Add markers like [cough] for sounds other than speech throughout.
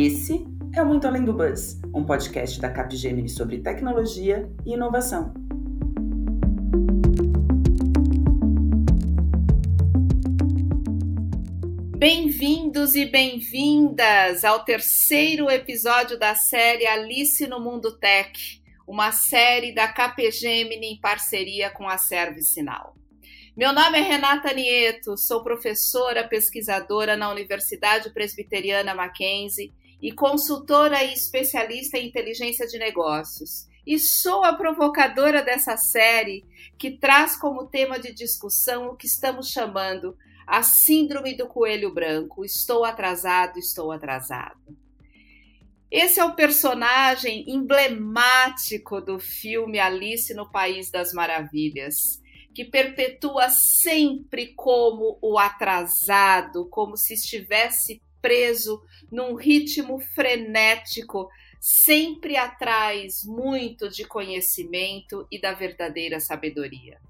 Esse é o Muito Além do Buzz, um podcast da Capgemini sobre tecnologia e inovação. Bem-vindos e bem-vindas ao terceiro episódio da série Alice no Mundo Tech, uma série da Capgemini em parceria com a Service Sinal. Meu nome é Renata Nieto, sou professora pesquisadora na Universidade Presbiteriana Mackenzie e consultora e especialista em inteligência de negócios. E sou a provocadora dessa série que traz como tema de discussão o que estamos chamando a Síndrome do Coelho Branco. Estou atrasado, estou atrasado. Esse é o personagem emblemático do filme Alice no País das Maravilhas que perpetua sempre como o atrasado, como se estivesse preso num ritmo frenético, sempre atrás muito de conhecimento e da verdadeira sabedoria.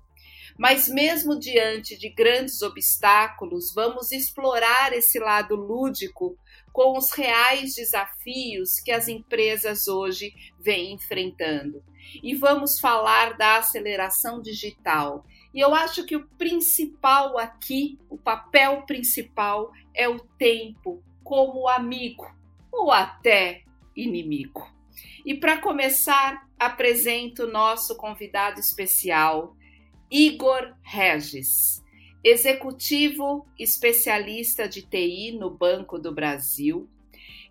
Mas, mesmo diante de grandes obstáculos, vamos explorar esse lado lúdico com os reais desafios que as empresas hoje vêm enfrentando. E vamos falar da aceleração digital e eu acho que o principal aqui, o papel principal, é o tempo como amigo ou até inimigo. E para começar, apresento nosso convidado especial, Igor Regis, executivo especialista de TI no Banco do Brasil,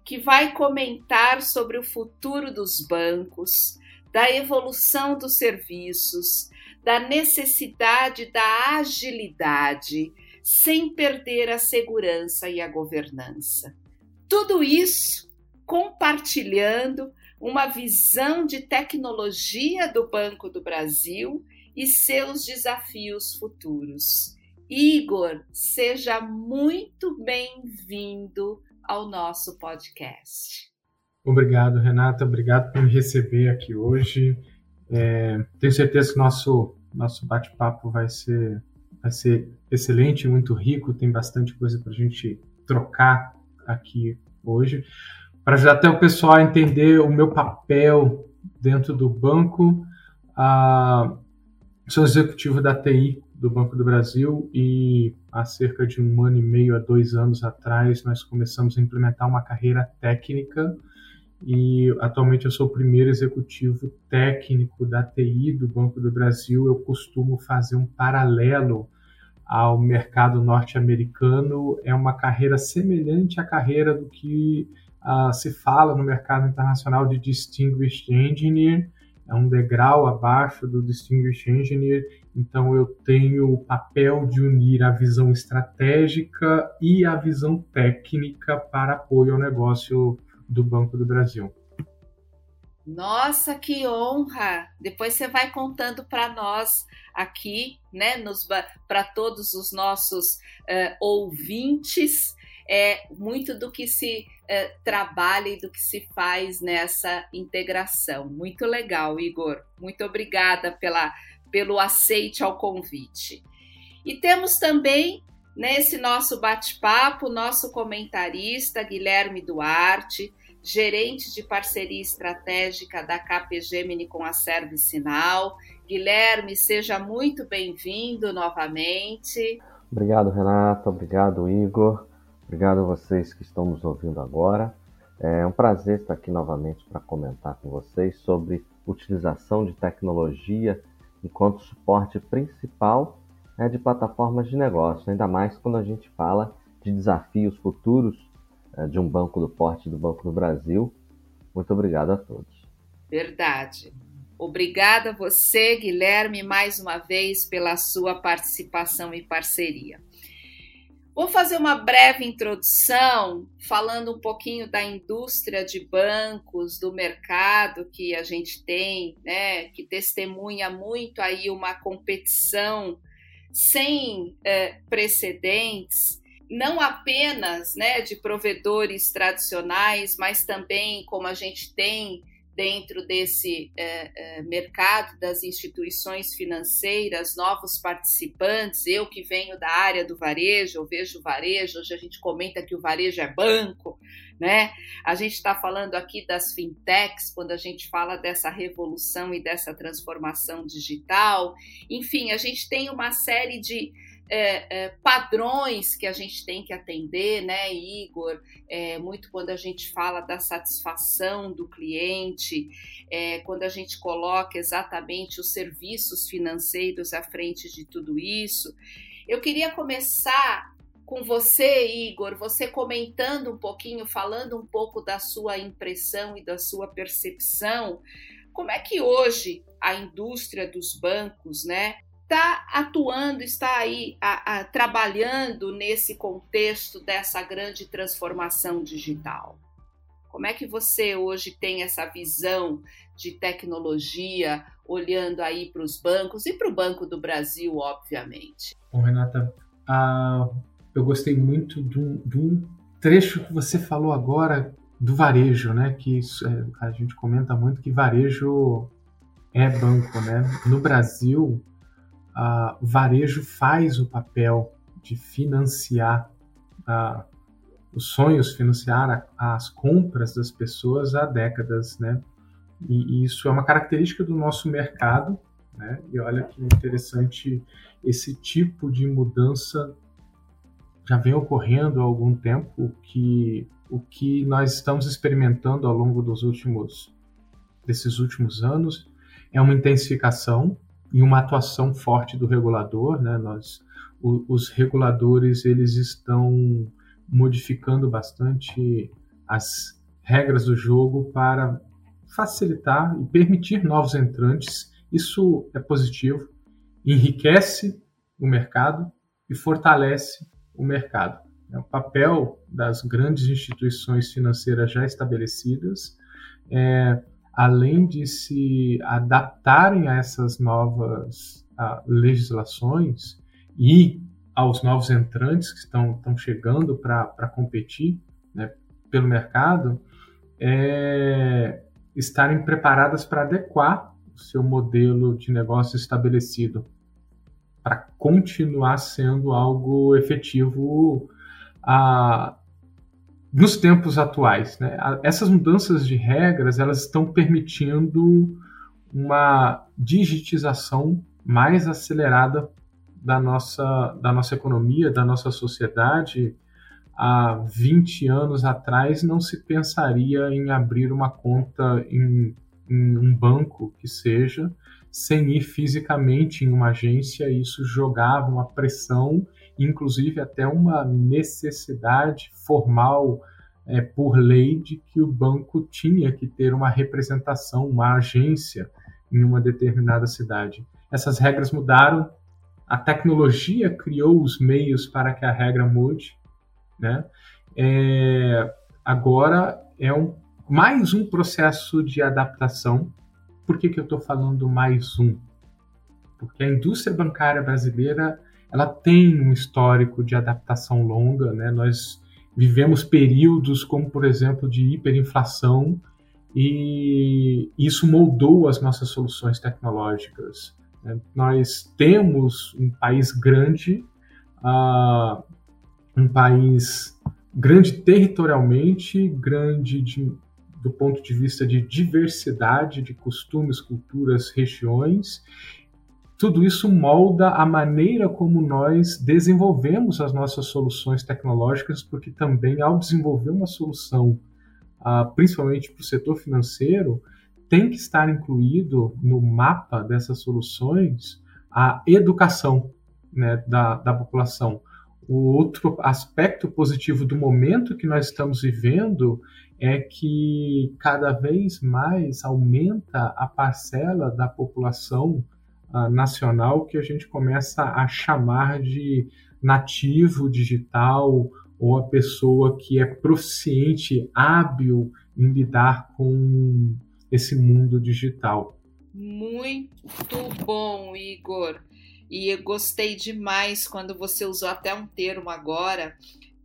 que vai comentar sobre o futuro dos bancos, da evolução dos serviços, da necessidade da agilidade, sem perder a segurança e a governança. Tudo isso compartilhando uma visão de tecnologia do Banco do Brasil e seus desafios futuros. Igor, seja muito bem-vindo ao nosso podcast. Obrigado, Renata. Obrigado por me receber aqui hoje. É, tenho certeza que nosso nosso bate-papo vai ser vai ser excelente, muito rico. Tem bastante coisa para a gente trocar aqui hoje para ajudar até o pessoal a entender o meu papel dentro do banco. Ah, sou executivo da TI do Banco do Brasil e há cerca de um ano e meio a dois anos atrás nós começamos a implementar uma carreira técnica e atualmente eu sou o primeiro executivo técnico da TI do Banco do Brasil. Eu costumo fazer um paralelo ao mercado norte-americano. É uma carreira semelhante à carreira do que uh, se fala no mercado internacional de Distinguished Engineer. É um degrau abaixo do Distinguished Engineer. Então eu tenho o papel de unir a visão estratégica e a visão técnica para apoio ao negócio do Banco do Brasil. Nossa, que honra! Depois você vai contando para nós aqui, né, para todos os nossos uh, ouvintes, é muito do que se uh, trabalha e do que se faz nessa integração. Muito legal, Igor. Muito obrigada pela, pelo aceite ao convite. E temos também nesse nosso bate-papo nosso comentarista Guilherme Duarte gerente de parceria estratégica da Capgemini com a Service Sinal. Guilherme, seja muito bem-vindo novamente. Obrigado, Renata. Obrigado, Igor. Obrigado a vocês que estão nos ouvindo agora. É um prazer estar aqui novamente para comentar com vocês sobre utilização de tecnologia enquanto suporte principal né, de plataformas de negócio, ainda mais quando a gente fala de desafios futuros é, de um banco do porte do Banco do Brasil. Muito obrigado a todos. Verdade. Obrigada a você, Guilherme, mais uma vez pela sua participação e parceria. Vou fazer uma breve introdução, falando um pouquinho da indústria de bancos, do mercado que a gente tem, né, que testemunha muito aí uma competição sem é, precedentes não apenas né, de provedores tradicionais, mas também como a gente tem dentro desse é, é, mercado das instituições financeiras, novos participantes. Eu que venho da área do varejo, eu vejo varejo, hoje a gente comenta que o varejo é banco, né? A gente está falando aqui das fintechs, quando a gente fala dessa revolução e dessa transformação digital. Enfim, a gente tem uma série de é, é, padrões que a gente tem que atender, né, Igor? É, muito quando a gente fala da satisfação do cliente, é, quando a gente coloca exatamente os serviços financeiros à frente de tudo isso. Eu queria começar com você, Igor, você comentando um pouquinho, falando um pouco da sua impressão e da sua percepção. Como é que hoje a indústria dos bancos, né, está atuando, está aí a, a, trabalhando nesse contexto dessa grande transformação digital? Como é que você hoje tem essa visão de tecnologia olhando aí para os bancos e para o Banco do Brasil, obviamente? Bom, Renata, eu gostei muito de um, de um, trecho que você falou agora do varejo, né? Que isso, é, a gente comenta muito que varejo é banco, né? No Brasil, o varejo faz o papel de financiar os sonhos, financiar a, as compras das pessoas há décadas, né? E, e, isso é uma característica do nosso mercado, né? E olha que interessante esse tipo de mudança já vem ocorrendo há algum tempo, que o que nós estamos experimentando ao longo dos últimos desses últimos anos é uma intensificação e uma atuação forte do regulador, né? Nós, o, os reguladores, eles estão modificando bastante as regras do jogo para facilitar e permitir novos entrantes. Isso é positivo, enriquece o mercado e fortalece o mercado. É o papel das grandes instituições financeiras já estabelecidas é além de se adaptarem a essas novas legislações e aos novos entrantes que estão, estão chegando para competir né, pelo mercado, é, estarem preparadas para adequar o seu modelo de negócio estabelecido para continuar sendo algo efetivo a, nos tempos atuais. Né? Essas mudanças de regras elas estão permitindo uma digitização mais acelerada da nossa, da nossa economia, da nossa sociedade. Há 20 anos atrás não se pensaria em abrir uma conta em, em um banco que seja sem ir fisicamente em uma agência. Isso jogava uma pressão inclusive até uma necessidade formal é, por lei de que o banco tinha que ter uma representação, uma agência em uma determinada cidade. Essas regras mudaram, a tecnologia criou os meios para que a regra mude, né? É, agora é um, mais um processo de adaptação. Por que, que eu estou falando mais um? Porque a indústria bancária brasileira ela tem um histórico de adaptação longa, né? Nós vivemos períodos como, por exemplo, de hiperinflação e isso moldou as nossas soluções tecnológicas. Né? Nós temos um país grande, uh, um país grande territorialmente, grande de, do ponto de vista de diversidade de costumes, culturas, regiões, tudo isso molda a maneira como nós desenvolvemos as nossas soluções tecnológicas, porque também, ao desenvolver uma solução, uh, principalmente para o setor financeiro, tem que estar incluído no mapa dessas soluções a educação né, da, da população. O outro aspecto positivo do momento que nós estamos vivendo é que cada vez mais aumenta a parcela da população uh, nacional que a gente começa a chamar de nativo digital ou a pessoa que é proficiente, hábil em lidar com esse mundo digital. Muito bom, Igor. E eu gostei demais quando você usou até um termo agora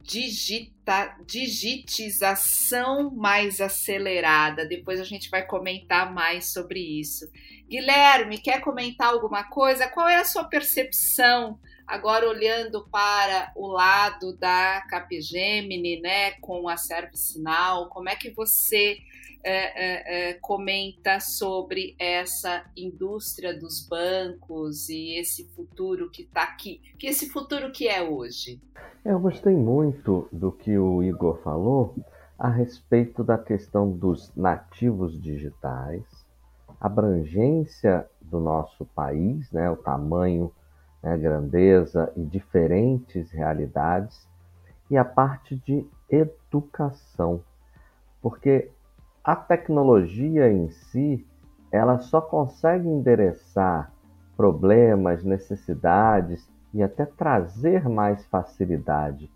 digita, digitização mais acelerada. Depois a gente vai comentar mais sobre isso. Guilherme, quer comentar alguma coisa? Qual é a sua percepção agora olhando para o lado da Capgemini, né, com a ServiceNow? Como é que você é, é, é, comenta sobre essa indústria dos bancos e esse futuro que está aqui, que esse futuro que é hoje? Eu gostei muito do que o Igor falou a respeito da questão dos nativos digitais, abrangência do nosso país, né, o tamanho, né, grandeza e diferentes realidades, e a parte de educação, porque a tecnologia em si, ela só consegue endereçar problemas, necessidades e até trazer mais facilidade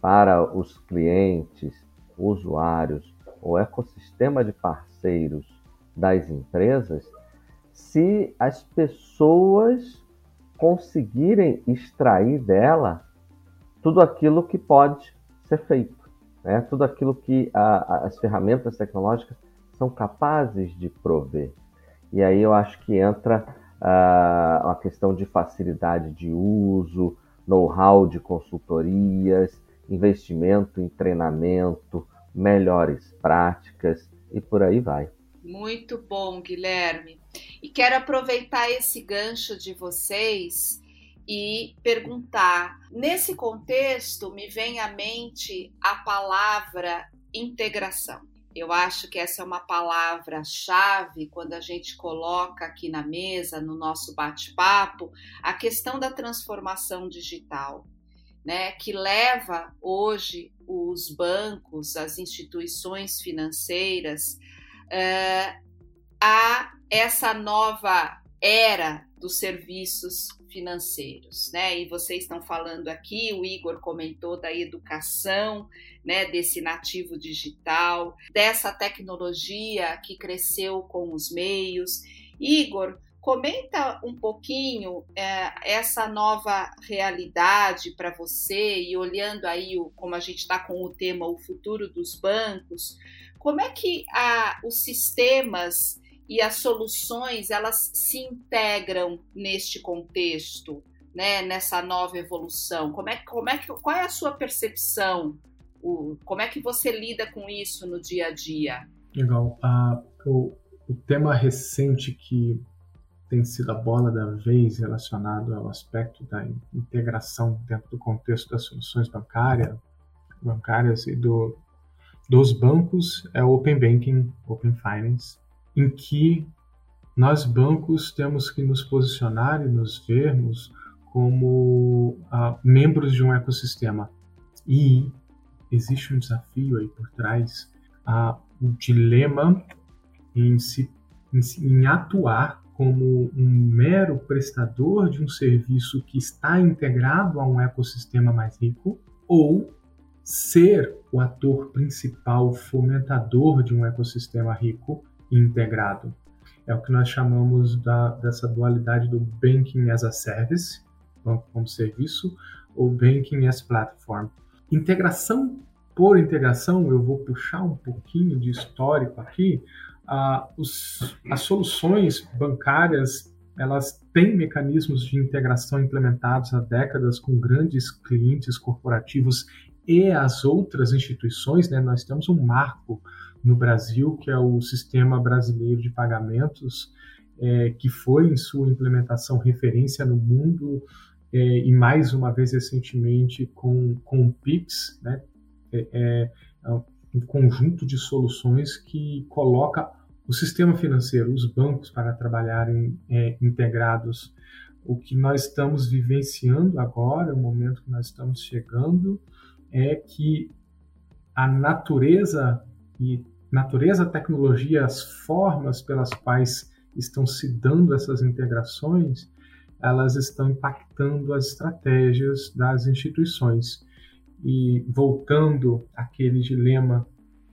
para os clientes, usuários, o ecossistema de parceiros das empresas, se as pessoas conseguirem extrair dela tudo aquilo que pode ser feito né? tudo aquilo que a, a, as ferramentas tecnológicas são capazes de prover. E aí eu acho que entra uh, uma questão de facilidade de uso, know-how de consultorias, investimento em treinamento, melhores práticas e por aí vai. Muito bom, Guilherme. E quero aproveitar esse gancho de vocês e perguntar. Nesse contexto, me vem à mente a palavra integração. Eu acho que essa é uma palavra-chave quando a gente coloca aqui na mesa, no nosso bate-papo, a questão da transformação digital, né, que leva hoje os bancos, as instituições financeiras uh, a essa nova era dos serviços financeiros, né? E vocês estão falando aqui, o Igor comentou da educação, né, desse nativo digital, dessa tecnologia que cresceu com os meios. Igor, comenta um pouquinho é, essa nova realidade para você e olhando aí o, como a gente está com o tema o futuro dos bancos, como é que a, os sistemas e as soluções elas se integram neste contexto, né, nessa nova evolução? Como é, como é que, qual é a sua percepção? O, como é que você lida com isso no dia a dia? Legal. Ah, o, o tema recente que tem sido a bola da vez relacionado ao aspecto da integração dentro do contexto das soluções bancárias, bancárias e do, dos bancos é o Open Banking, Open Finance, em que nós bancos temos que nos posicionar e nos vermos como uh, membros de um ecossistema. E existe um desafio aí por trás, uh, um dilema em, se, em, em atuar como um mero prestador de um serviço que está integrado a um ecossistema mais rico, ou ser o ator principal fomentador de um ecossistema rico integrado. É o que nós chamamos da, dessa dualidade do Banking as a Service, banco como serviço, ou Banking as Platform. Integração por integração, eu vou puxar um pouquinho de histórico aqui. Ah, os, as soluções bancárias elas têm mecanismos de integração implementados há décadas com grandes clientes corporativos e as outras instituições. Né? Nós temos um marco no Brasil, que é o Sistema Brasileiro de Pagamentos, é, que foi em sua implementação referência no mundo é, e mais uma vez recentemente com, com o PIX, né? É, é, é um conjunto de soluções que coloca o sistema financeiro, os bancos para trabalharem é, integrados. O que nós estamos vivenciando agora, o momento que nós estamos chegando, é que a natureza e natureza, tecnologia, as formas pelas quais estão se dando essas integrações, elas estão impactando as estratégias das instituições. E voltando àquele dilema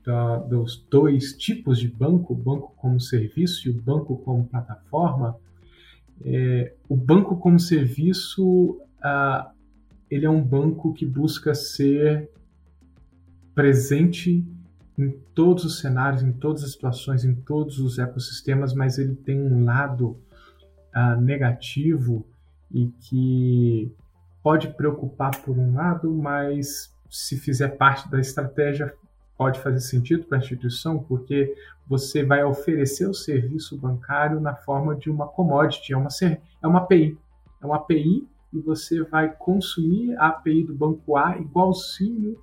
da, dos dois tipos de banco, o banco como serviço e o banco como plataforma, é, o banco como serviço, ah, ele é um banco que busca ser presente em todos os cenários, em todas as situações, em todos os ecossistemas, mas ele tem um lado uh, negativo e que pode preocupar por um lado, mas se fizer parte da estratégia pode fazer sentido para a instituição, porque você vai oferecer o serviço bancário na forma de uma commodity, é uma, é uma API. É uma API e você vai consumir a API do banco A igualzinho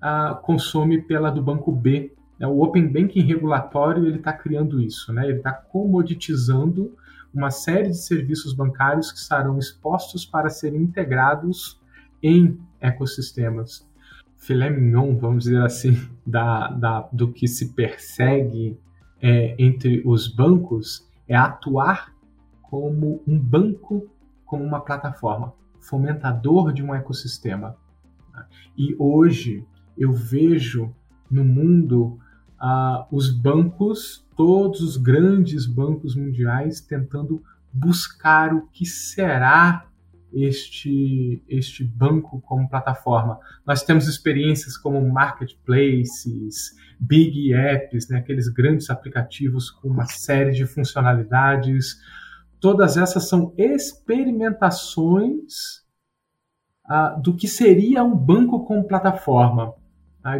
a, consome pela do banco B. É, o Open Banking regulatório ele está criando isso, né? ele está comoditizando uma série de serviços bancários que estarão expostos para serem integrados em ecossistemas. Filé mignon, vamos dizer assim, [laughs] da, da, do que se persegue é, entre os bancos é atuar como um banco, como uma plataforma, fomentador de um ecossistema. E hoje eu vejo no mundo uh, os bancos, todos os grandes bancos mundiais, tentando buscar o que será este, este banco como plataforma. Nós temos experiências como marketplaces, big apps, né, aqueles grandes aplicativos com uma série de funcionalidades. Todas essas são experimentações uh, do que seria um banco como plataforma.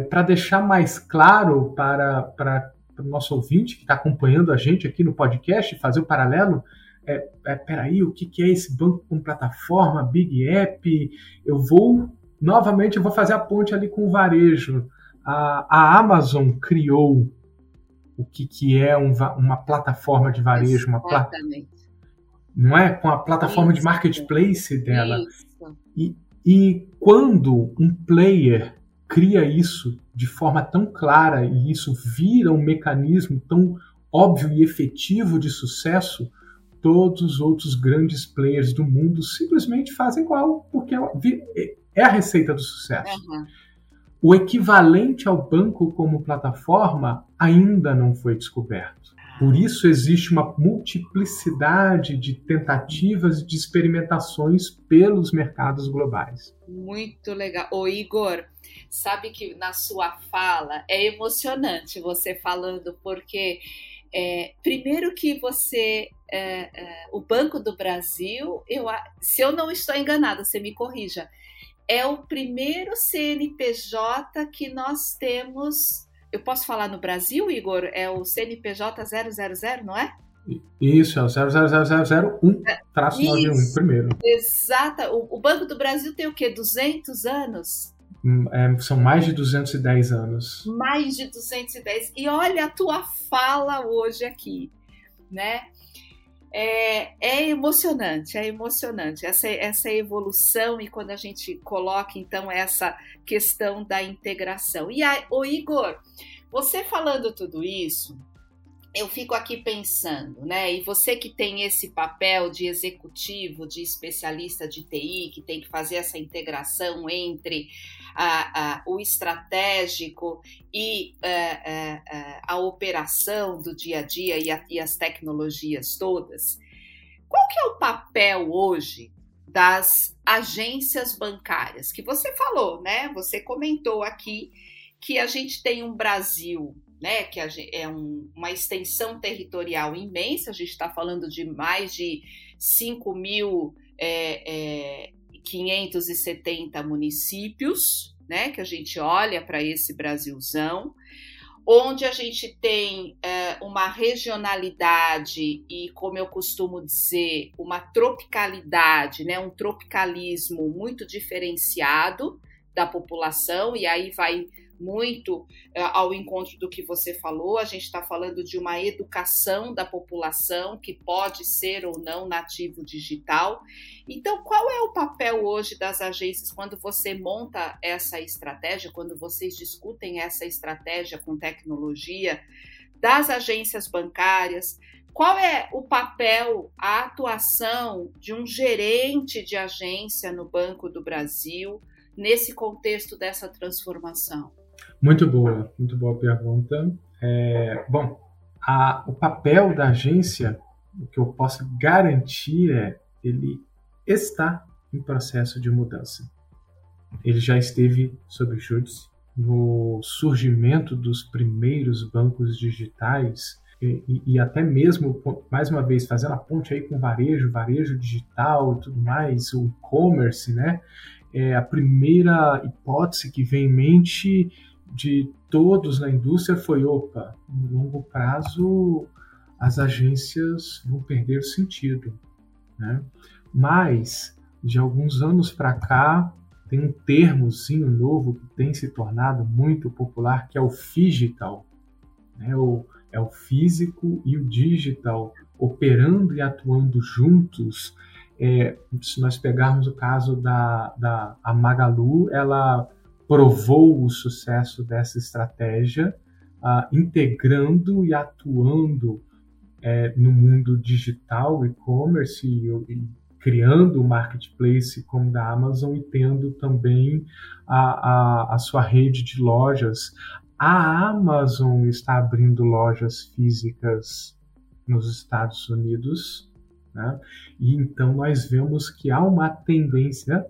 Para deixar mais claro para, para, para o nosso ouvinte que está acompanhando a gente aqui no podcast, fazer o paralelo, é, é, peraí, o que, que é esse banco com plataforma, Big App? Eu vou, novamente, eu vou fazer a ponte ali com o varejo. A, a Amazon criou o que, que é um, uma plataforma de varejo, uma pla... não é? Com a plataforma Isso. de marketplace dela. E, e quando um player cria isso de forma tão clara e isso vira um mecanismo tão óbvio e efetivo de sucesso, todos os outros grandes players do mundo simplesmente fazem igual, porque é, é a receita do sucesso. Uhum. O equivalente ao banco como plataforma ainda não foi descoberto. Por isso existe uma multiplicidade de tentativas e de experimentações pelos mercados globais. Muito legal. Ô Igor, sabe que na sua fala é emocionante você falando, porque é, primeiro que você, é, é, o Banco do Brasil, eu, se eu não estou enganada, você me corrija, é o primeiro CNPJ que nós temos eu posso falar no Brasil, Igor? É o CNPJ 000, não é? Isso, é o 00001, é, traço 91, primeiro. Exato. O, o, Banco do Brasil tem o quê? 200 anos? Hum, é, são mais de 210 anos. Mais de 210. E olha a tua fala hoje aqui, né? é, é, emocionante, é emocionante essa, essa evolução e quando a gente coloca então essa questão da integração. E aí, o Igor, você falando tudo isso, eu fico aqui pensando, né? E você que tem esse papel de executivo, de especialista de TI, que tem que fazer essa integração entre a, a, o estratégico e a, é, é, é, a, operação do dia a dia e, e as tecnologias todas, qual que é o papel hoje das agências bancárias? Que você falou, né? Você comentou aqui que a gente tem um Brasil né, que é um, uma extensão territorial imensa, a gente está falando de mais de 5.570 é, é, municípios, né, que a gente olha para esse Brasilzão, onde a gente tem é, uma regionalidade e, como eu costumo dizer, uma tropicalidade, né, um tropicalismo muito diferenciado da população, e aí vai muito uh, ao encontro do que você falou. A gente está falando de uma educação da população que pode ser ou não nativo digital. Então, qual é o papel hoje das agências quando você monta essa estratégia, quando vocês discutem essa estratégia com tecnologia, das agências bancárias? Qual é o papel, a atuação de um gerente de agência no Banco do Brasil nesse contexto dessa transformação? Muito boa, muito boa pergunta. É, bom, a, o papel da agência, o que eu posso garantir é ele está em processo de mudança. Ele já esteve sob júdice no surgimento dos primeiros bancos digitais e, e, até mesmo, mais uma vez, fazendo a ponte aí com varejo, varejo digital e tudo mais, o e-commerce, né? É a primeira hipótese que vem em mente de todos na indústria foi: opa, no longo prazo as agências vão perder sentido. Né? Mas, de alguns anos para cá, tem um termozinho novo que tem se tornado muito popular, que é o digital. Né? O, é o físico e o digital operando e atuando juntos. É, se nós pegarmos o caso da, da Magalu, ela provou o sucesso dessa estratégia, uh, integrando e atuando é, no mundo digital, e-commerce, e, e, criando o marketplace como da Amazon e tendo também a, a, a sua rede de lojas. A Amazon está abrindo lojas físicas nos Estados Unidos, né? e então nós vemos que há uma tendência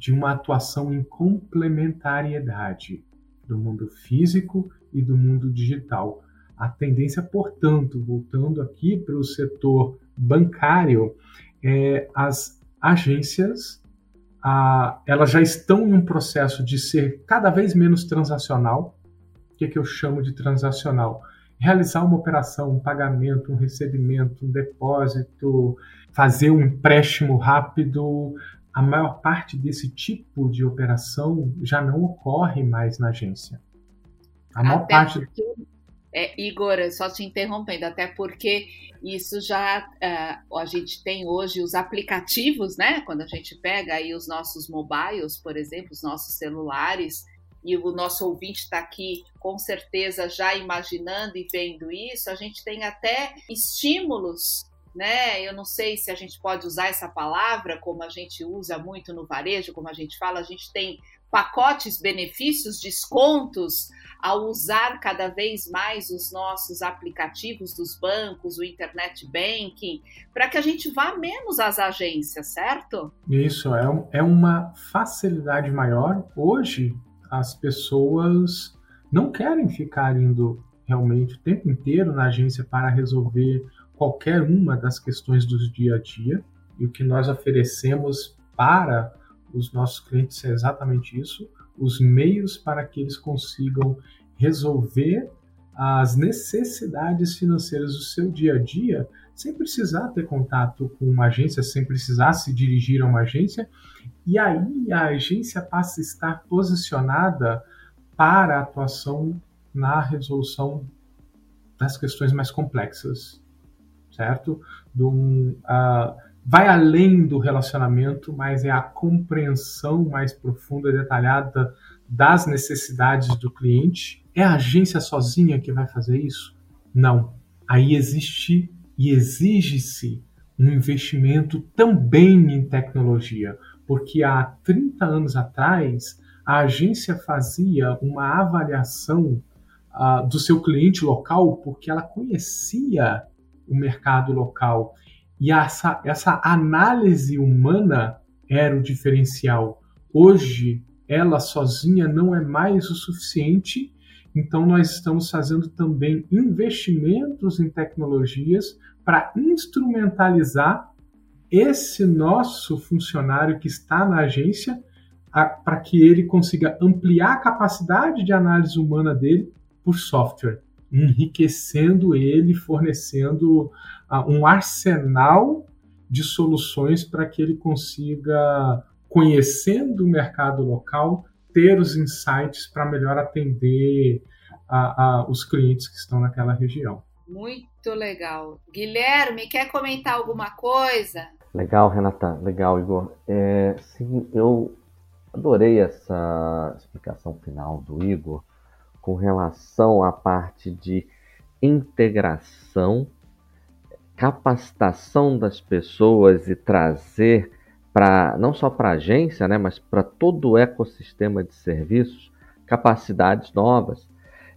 de uma atuação em complementariedade do mundo físico e do mundo digital. A tendência, portanto, voltando aqui para o setor bancário, é, as agências a, elas já estão em um processo de ser cada vez menos transacional. O que, é que eu chamo de transacional? Realizar uma operação, um pagamento, um recebimento, um depósito, fazer um empréstimo rápido. A maior parte desse tipo de operação já não ocorre mais na agência. A maior Até parte. Porque é, Igor, só te interrompendo, até porque isso já uh, a gente tem hoje os aplicativos, né? Quando a gente pega aí os nossos mobiles, por exemplo, os nossos celulares, e o nosso ouvinte está aqui com certeza já imaginando e vendo isso, a gente tem até estímulos né? Eu não sei se a gente pode usar essa palavra como a gente usa muito no varejo, como a gente fala, a gente tem pacotes, benefícios, descontos ao usar cada vez mais os nossos aplicativos dos bancos, o internet banking, para que a gente vá menos às agências, certo? Isso, é, é uma facilidade maior. Hoje, as pessoas não querem ficar indo realmente o tempo inteiro na agência para resolver qualquer uma das questões do dia a dia. E o que nós oferecemos para os nossos clientes é exatamente isso: os meios para que eles consigam resolver as necessidades financeiras do seu dia a dia sem precisar ter contato com uma agência, sem precisar se dirigir a uma agência. E aí a agência passa a estar posicionada para a atuação na resolução das questões mais complexas, certo? Do, uh, vai além do relacionamento, mas é a compreensão mais profunda e detalhada das necessidades do cliente. É a agência sozinha que vai fazer isso? Não. Aí existe e exige-se um investimento também em tecnologia, porque há 30 anos atrás a agência fazia uma avaliação uh, do seu cliente local porque ela conhecia o mercado local. E essa, essa análise humana era o diferencial. Hoje, ela sozinha não é mais o suficiente, então nós estamos fazendo também investimentos em tecnologias para instrumentalizar esse nosso funcionário que está na agência para que ele consiga ampliar a capacidade de análise humana dele por software enriquecendo ele, fornecendo uh, um arsenal de soluções para que ele consiga, conhecendo o mercado local, ter os insights para melhor atender a, os clientes que estão naquela região. Muito legal. Guilherme, quer comentar alguma coisa? Legal, Renata. Legal, Igor. É, sim, eu adorei essa explicação final do Igor com relação à parte de integração, capacitação das pessoas e trazer para não só para a agência, né, mas para todo o ecossistema de serviços capacidades novas,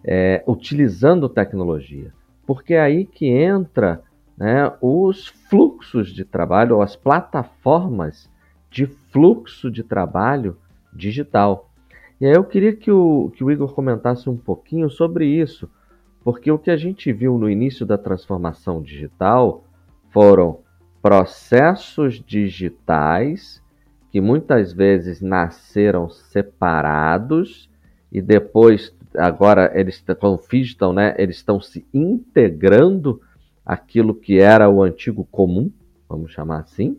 é, utilizando tecnologia, porque é aí que entra né, os fluxos de trabalho ou as plataformas de fluxo de trabalho digital. E aí eu queria que o, que o Igor comentasse um pouquinho sobre isso, porque o que a gente viu no início da transformação digital foram processos digitais que muitas vezes nasceram separados e depois agora eles com o né, eles estão se integrando aquilo que era o antigo comum, vamos chamar assim.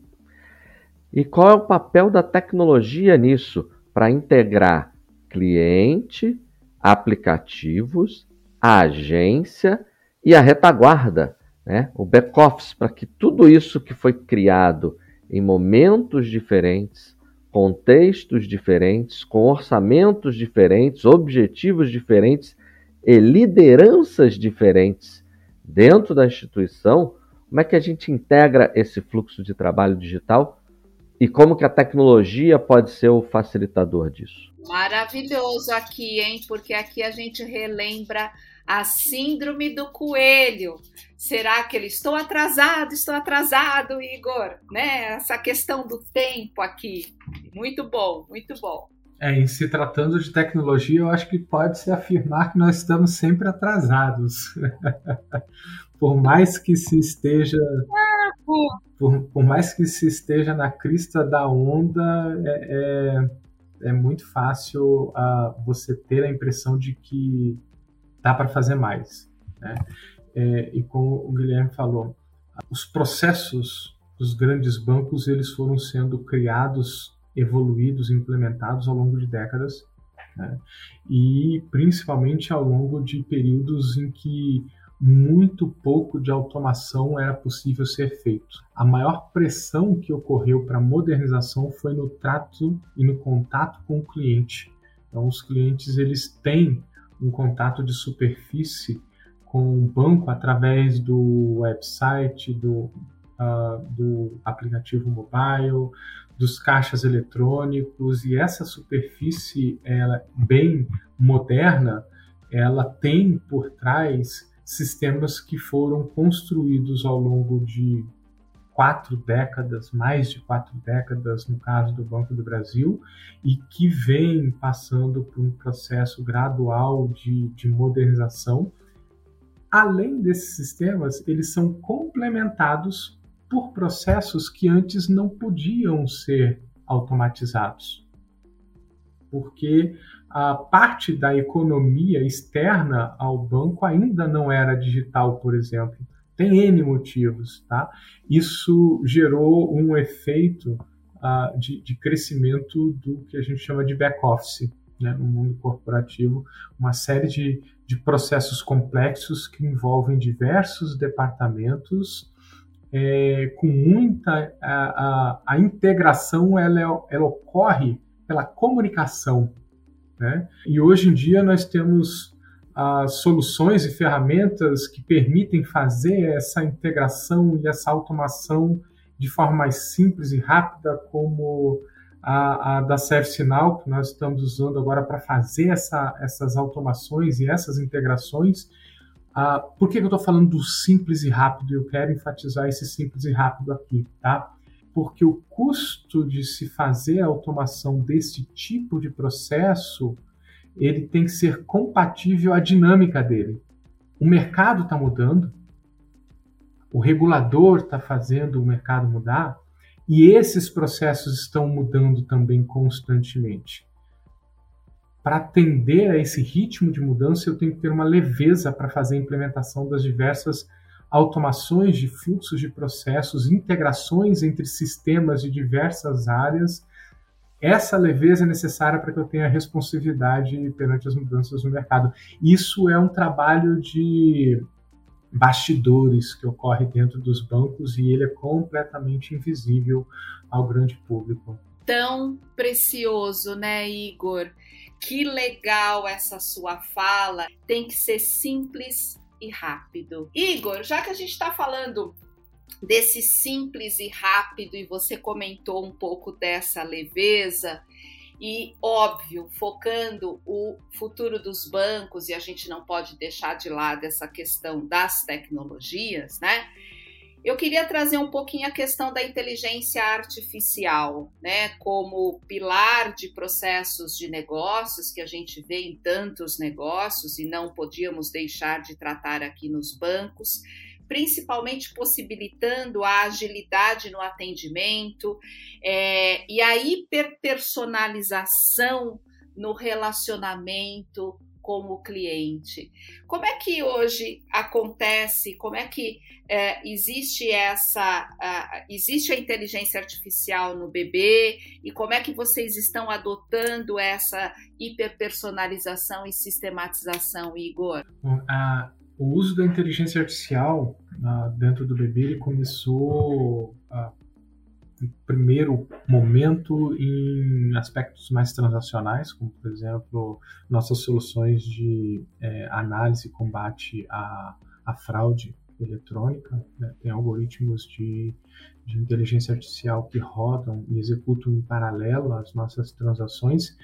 E qual é o papel da tecnologia nisso para integrar cliente, aplicativos, a agência e a retaguarda, né? o back-office, para que tudo isso que foi criado em momentos diferentes, contextos diferentes, com orçamentos diferentes, objetivos diferentes e lideranças diferentes dentro da instituição, como é que a gente integra esse fluxo de trabalho digital e como que a tecnologia pode ser o facilitador disso? Maravilhoso aqui, hein? Porque aqui a gente relembra a síndrome do coelho. Será que ele estou atrasado, estou atrasado, Igor? Né? Essa questão do tempo aqui. Muito bom, muito bom. É, em se tratando de tecnologia, eu acho que pode se afirmar que nós estamos sempre atrasados. [laughs] por mais que se esteja por, por, mais que se esteja na crista da onda, é, é, é muito fácil uh, você ter a impressão de que dá para fazer mais. Né? É, e como o Guilherme falou, os processos dos grandes bancos eles foram sendo criados, evoluídos, implementados ao longo de décadas, né? e principalmente ao longo de períodos em que muito pouco de automação era possível ser feito. A maior pressão que ocorreu para a modernização foi no trato e no contato com o cliente. Então, os clientes eles têm um contato de superfície com o banco através do website, do, uh, do aplicativo mobile, dos caixas eletrônicos e essa superfície ela bem moderna ela tem por trás sistemas que foram construídos ao longo de quatro décadas, mais de quatro décadas, no caso do Banco do Brasil, e que vem passando por um processo gradual de, de modernização. Além desses sistemas, eles são complementados por processos que antes não podiam ser automatizados. Porque a parte da economia externa ao banco ainda não era digital, por exemplo. Tem N motivos, tá? Isso gerou um efeito uh, de, de, crescimento do que a gente chama de back-office, né? no mundo corporativo, uma série de, de processos complexos que envolvem diversos departamentos, é, com muita... A, a, a integração, ela, ela ocorre pela comunicação, né? E hoje em dia nós temos as soluções e ferramentas que permitem fazer essa integração e essa automação de forma mais simples e rápida, como a, a da ServiceNow, que nós estamos usando agora para fazer essa, essas automações e essas integrações. Ah, por que, que eu estou falando do simples e rápido? Eu quero enfatizar esse simples e rápido aqui, tá? Porque o custo de se fazer a automação desse tipo de processo ele tem que ser compatível à dinâmica dele. O mercado está mudando, o regulador está fazendo o mercado mudar, e esses processos estão mudando também constantemente. Para atender a esse ritmo de mudança, eu tenho que ter uma leveza para fazer a implementação das diversas automações de fluxos de processos, integrações entre sistemas de diversas áreas essa leveza é necessária para que eu tenha responsividade perante as mudanças no mercado. Isso é um trabalho de bastidores que ocorre dentro dos bancos e ele é completamente invisível ao grande público. Tão precioso, né, Igor? Que legal essa sua fala. Tem que ser simples e rápido. Igor, já que a gente está falando desse simples e rápido, e você comentou um pouco dessa leveza, e óbvio, focando o futuro dos bancos, e a gente não pode deixar de lado essa questão das tecnologias, né? Eu queria trazer um pouquinho a questão da inteligência artificial, né, como pilar de processos de negócios que a gente vê em tantos negócios e não podíamos deixar de tratar aqui nos bancos, principalmente possibilitando a agilidade no atendimento é, e a hiperpersonalização no relacionamento com o cliente. Como é que hoje acontece? Como é que é, existe essa uh, existe a inteligência artificial no bebê e como é que vocês estão adotando essa hiperpersonalização e sistematização, Igor? A, o uso da inteligência artificial uh, dentro do bebê ele começou uh, primeiro momento em aspectos mais transacionais, como por exemplo nossas soluções de é, análise e combate à, à fraude eletrônica. Né? Tem algoritmos de, de inteligência artificial que rodam e executam em paralelo as nossas transações,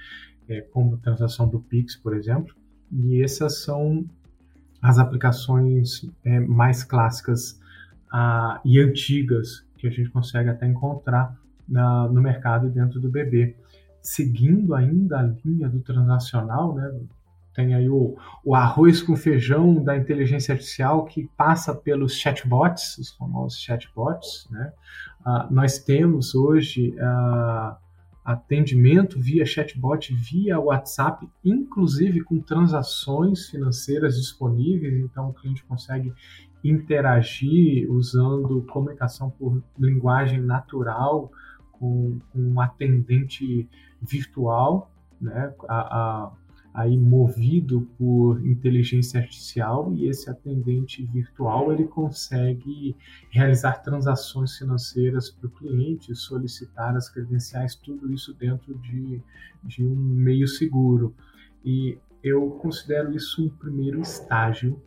é, como a transação do Pix, por exemplo. E essas são as aplicações é, mais clássicas ah, e antigas que a gente consegue até encontrar na, no mercado dentro do BB. Seguindo ainda a linha do transacional, né, tem aí o, o, arroz com feijão da inteligência artificial que passa pelos chatbots, os famosos chatbots. Né? Uh, nós temos hoje uh, atendimento via chatbot, via WhatsApp, inclusive com transações financeiras disponíveis, então o cliente consegue interagir usando comunicação por linguagem natural com, um atendente virtual, né, a, a, aí movido por inteligência artificial e esse atendente virtual ele consegue realizar transações financeiras para o cliente, solicitar as credenciais, tudo isso dentro de, de um meio seguro. E eu considero isso um primeiro estágio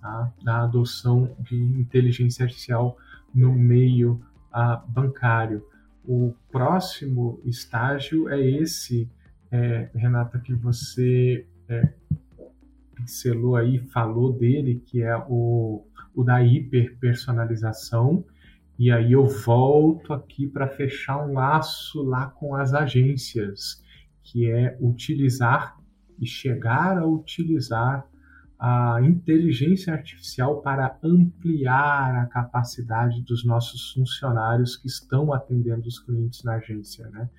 tá? da adoção de inteligência artificial no meio uh, bancário. O próximo estágio é esse, é, Renata, que você é, pincelou aí, falou dele, que é o, o da hiperpersonalização. E aí eu volto aqui para fechar um laço lá com as agências, que é utilizar e chegar a utilizar a inteligência artificial para ampliar a capacidade dos nossos funcionários que estão atendendo os clientes na agência, né?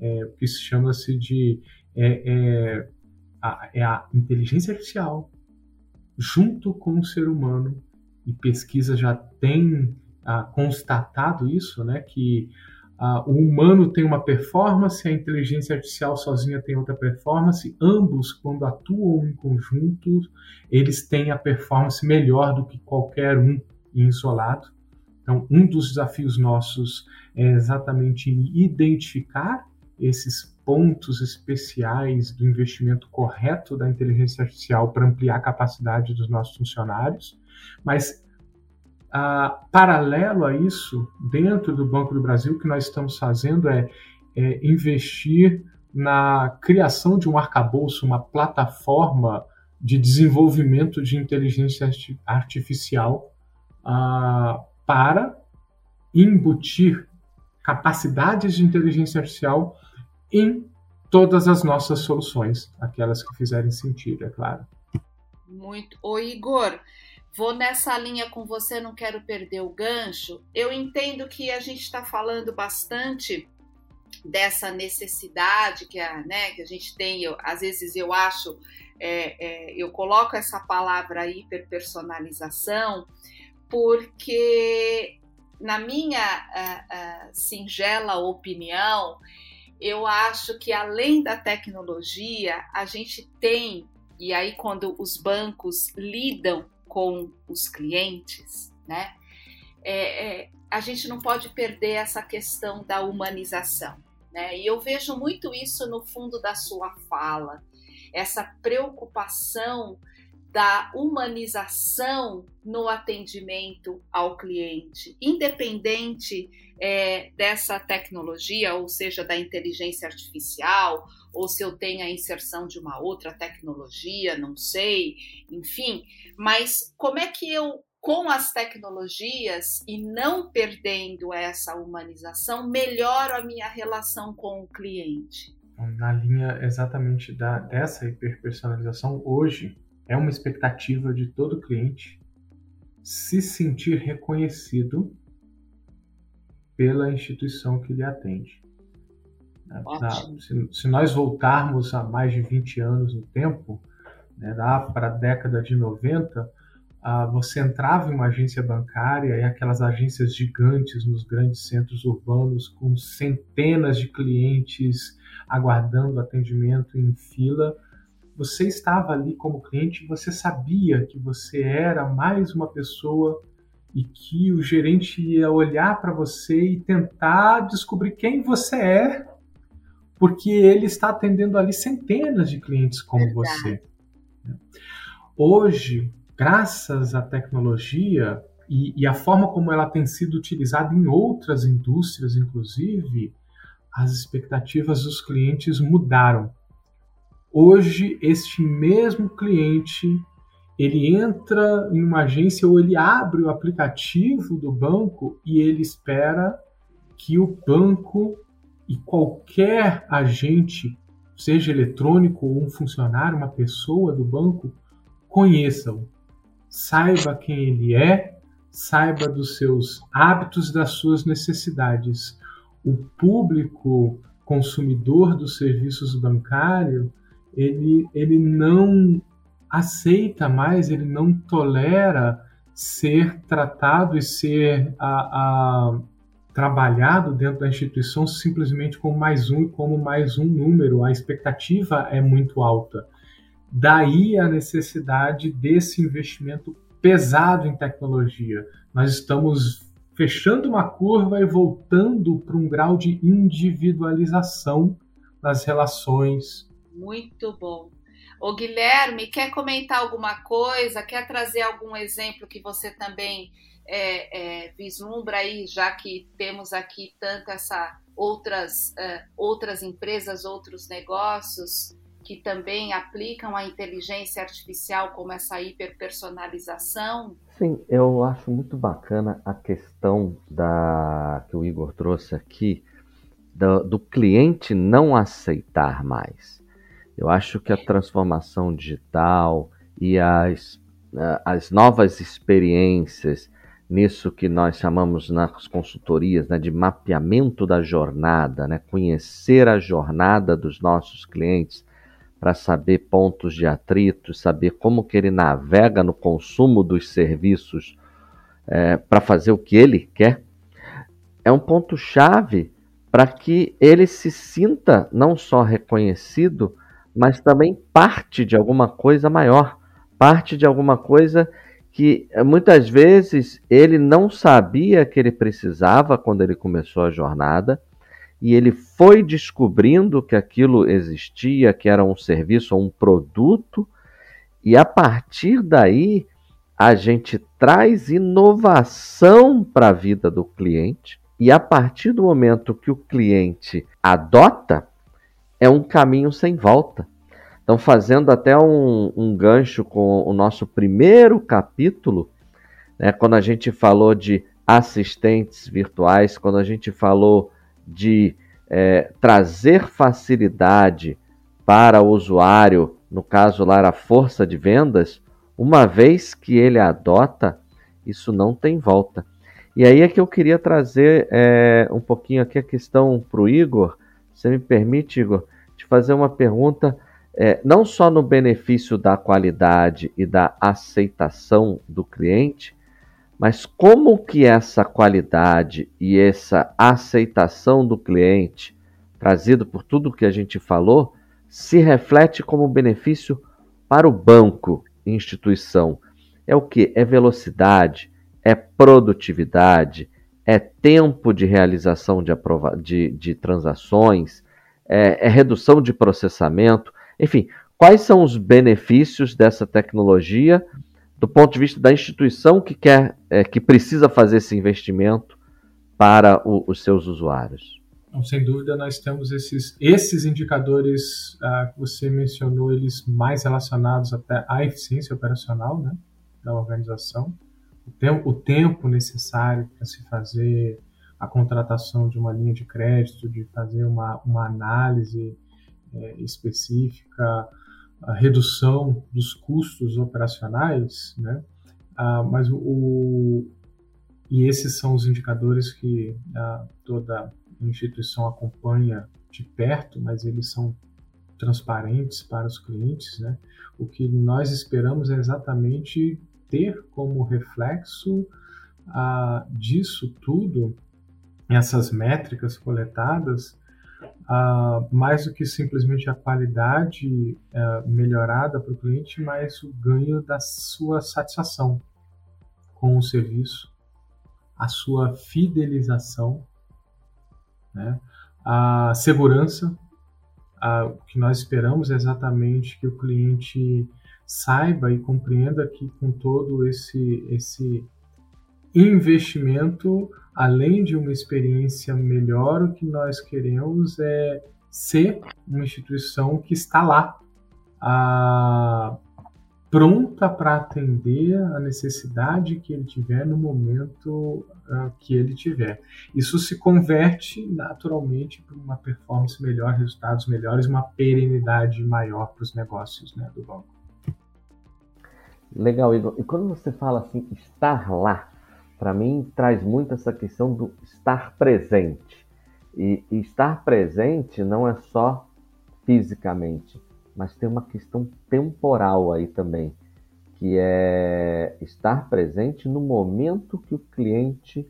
É, o que se chama-se de é, é, a, é a inteligência artificial junto com o ser humano e pesquisa já tem ah, constatado isso, né? Que Uh, o humano tem uma performance, a inteligência artificial sozinha tem outra performance. Ambos, quando atuam em conjunto, eles têm a performance melhor do que qualquer um isolado. Então, um dos desafios nossos é exatamente identificar esses pontos especiais do investimento correto da inteligência artificial para ampliar a capacidade dos nossos funcionários, mas ah, paralelo a isso, dentro do Banco do Brasil, o que nós estamos fazendo é, é investir na criação de um arcabouço, uma plataforma de desenvolvimento de inteligência artificial ah, para embutir capacidades de inteligência artificial em todas as nossas soluções, aquelas que fizerem sentido, é claro. Muito. Ô Igor, Vou nessa linha com você, não quero perder o gancho. Eu entendo que a gente está falando bastante dessa necessidade que a, né, que a gente tem. Eu, às vezes eu acho, é, é, eu coloco essa palavra hiperpersonalização, porque, na minha a, a, singela opinião, eu acho que além da tecnologia, a gente tem, e aí quando os bancos lidam com os clientes, né? É, é, a gente não pode perder essa questão da humanização, né? E eu vejo muito isso no fundo da sua fala, essa preocupação da humanização no atendimento ao cliente, independente é, dessa tecnologia, ou seja, da inteligência artificial, ou se eu tenho a inserção de uma outra tecnologia, não sei, enfim, mas como é que eu com as tecnologias e não perdendo essa humanização, melhoro a minha relação com o cliente? Na linha exatamente da, dessa hiperpersonalização, hoje é uma expectativa de todo cliente se sentir reconhecido pela instituição que lhe atende. Se, se, nós voltarmos a mais de 20 anos no tempo, né, lá para a década de 90, ah, você entrava em uma agência bancária e aquelas agências gigantes nos grandes centros urbanos com centenas de clientes aguardando atendimento em fila. Você estava ali como cliente, você sabia que você era mais uma pessoa e que o gerente ia olhar para você e tentar descobrir quem você é, porque ele está atendendo ali centenas de clientes como você. Hoje, graças à tecnologia e, e a forma como ela tem sido utilizada em outras indústrias, inclusive, as expectativas dos clientes mudaram. Hoje, este mesmo cliente ele entra em uma agência ou ele abre o aplicativo do banco e ele espera que o banco e qualquer agente, seja eletrônico ou um funcionário, uma pessoa do banco, conheçam saiba quem ele é, saiba dos seus hábitos, das suas necessidades. O público consumidor dos serviços bancários, ele, ele não aceita mais, ele não tolera ser tratado e ser a, a, trabalhado dentro da instituição simplesmente como mais um e como mais um número. A expectativa é muito alta. Daí a necessidade desse investimento pesado em tecnologia. Nós estamos fechando uma curva e voltando para um grau de individualização das relações. Muito bom. O Guilherme, quer comentar alguma coisa? Quer trazer algum exemplo que você também é, é, vislumbra aí, já que temos aqui tanto essa outras, uh, outras empresas, outros negócios que também aplicam a inteligência artificial como essa hiperpersonalização? Sim, eu acho muito bacana a questão da que o Igor trouxe aqui do, do cliente não aceitar mais. Eu acho que a transformação digital e as, as novas experiências nisso que nós chamamos nas consultorias né, de mapeamento da jornada, né, conhecer a jornada dos nossos clientes, para saber pontos de atrito, saber como que ele navega no consumo dos serviços é, para fazer o que ele quer, é um ponto chave para que ele se sinta não só reconhecido, mas também parte de alguma coisa maior, parte de alguma coisa que eh, muitas vezes ele não sabia que ele precisava quando ele começou a jornada, e ele foi descobrindo que aquilo existia, que era um serviço ou um produto, e a partir daí a gente traz inovação para a vida do cliente, e a partir do momento que o cliente adota, é um caminho sem volta. Então, fazendo até um, um gancho com o nosso primeiro capítulo, né, quando a gente falou de assistentes virtuais, quando a gente falou de é, trazer facilidade para o usuário, no caso lá a força de vendas, uma vez que ele adota, isso não tem volta. E aí é que eu queria trazer é, um pouquinho aqui a questão para o Igor. Você me permite, Igor, te fazer uma pergunta, é, não só no benefício da qualidade e da aceitação do cliente, mas como que essa qualidade e essa aceitação do cliente, trazido por tudo que a gente falou, se reflete como benefício para o banco, instituição? É o que? É velocidade, é produtividade, é tempo de realização de, aprova de, de transações, é, é redução de processamento, enfim, quais são os benefícios dessa tecnologia do ponto de vista da instituição que quer, é, que precisa fazer esse investimento para o, os seus usuários? Sem dúvida, nós temos esses, esses indicadores uh, que você mencionou, eles mais relacionados até à eficiência operacional né, da organização. O, tempo, necessário para se fazer a contratação de uma linha de crédito, de fazer uma, uma análise é, específica, a redução dos custos operacionais, né? Ah, mas o, e esses são os indicadores que ah, toda instituição acompanha de perto, mas eles são transparentes para os clientes, né? O que nós esperamos é exatamente ter como reflexo ah, disso tudo, essas métricas coletadas, ah, mais do que simplesmente a qualidade ah, melhorada para o cliente, mas o ganho da sua satisfação com o serviço, a sua fidelização, né? a segurança. A, o que nós esperamos é exatamente que o cliente saiba e compreenda que com todo esse, esse investimento, além de uma experiência melhor, o que nós queremos é ser uma instituição que está lá, a, pronta para atender a necessidade que ele tiver no momento uh, que ele tiver. Isso se converte naturalmente para uma performance melhor, resultados melhores, uma perenidade maior para os negócios né, do banco. Legal, Igor. E quando você fala assim, estar lá, para mim traz muito essa questão do estar presente. E, e estar presente não é só fisicamente, mas tem uma questão temporal aí também, que é estar presente no momento que o cliente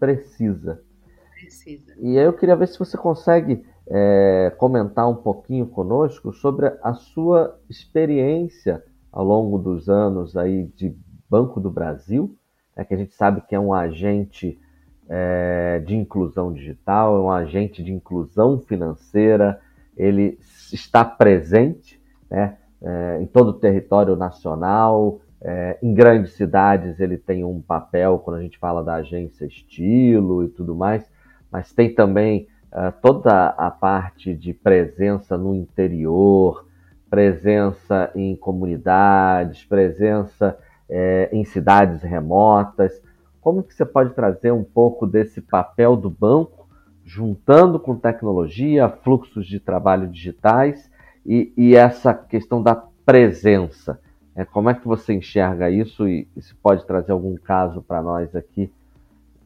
precisa. Precisa. E aí eu queria ver se você consegue é, comentar um pouquinho conosco sobre a sua experiência ao longo dos anos aí de Banco do Brasil, é que a gente sabe que é um agente é, de inclusão digital, é um agente de inclusão financeira, ele está presente né, é, em todo o território nacional, é, em grandes cidades ele tem um papel quando a gente fala da agência estilo e tudo mais, mas tem também é, toda a parte de presença no interior, presença em comunidades, presença é, em cidades remotas. Como que você pode trazer um pouco desse papel do banco juntando com tecnologia, fluxos de trabalho digitais e, e essa questão da presença. É, como é que você enxerga isso e, e se pode trazer algum caso para nós aqui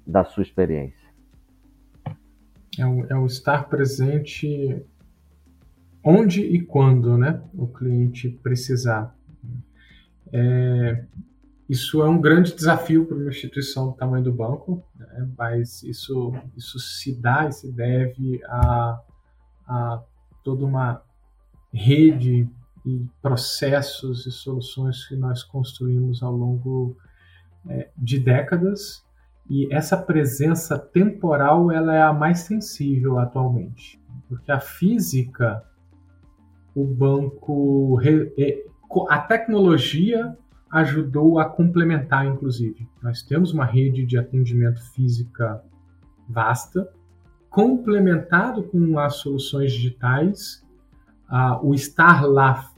da sua experiência? É o, é o, estar presente onde e quando né, o cliente precisar. É, isso é um grande desafio para uma instituição do tamanho do banco, né? mas isso, isso se dá e se deve a, a toda uma rede e processos e soluções que nós construímos ao longo é, de décadas e essa presença temporal ela é a mais sensível atualmente porque a física o banco a tecnologia ajudou a complementar, inclusive. Nós temos uma rede de atendimento física vasta, complementado com as soluções digitais, uh, o estar lá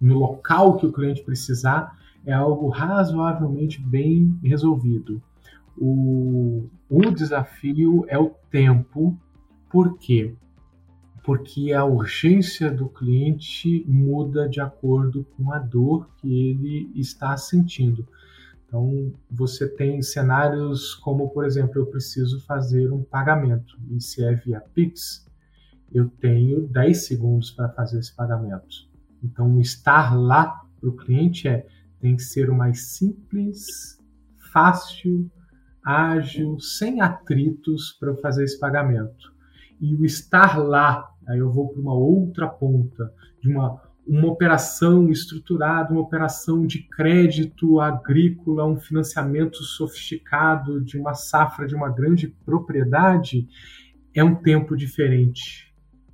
no local que o cliente precisar é algo razoavelmente bem resolvido. O, o desafio é o tempo, por quê? Porque a urgência do cliente muda de acordo com a dor que ele está sentindo. Então, você tem cenários como, por exemplo, eu preciso fazer um pagamento e se é via Pix, eu tenho 10 segundos para fazer esse pagamento. Então, estar lá para o cliente é, tem que ser o mais simples, fácil, ágil, sem atritos para fazer esse pagamento. E o estar lá aí eu vou para uma outra ponta, de uma, uma operação estruturada, uma operação de crédito agrícola, um financiamento sofisticado de uma safra de uma grande propriedade, é um tempo diferente.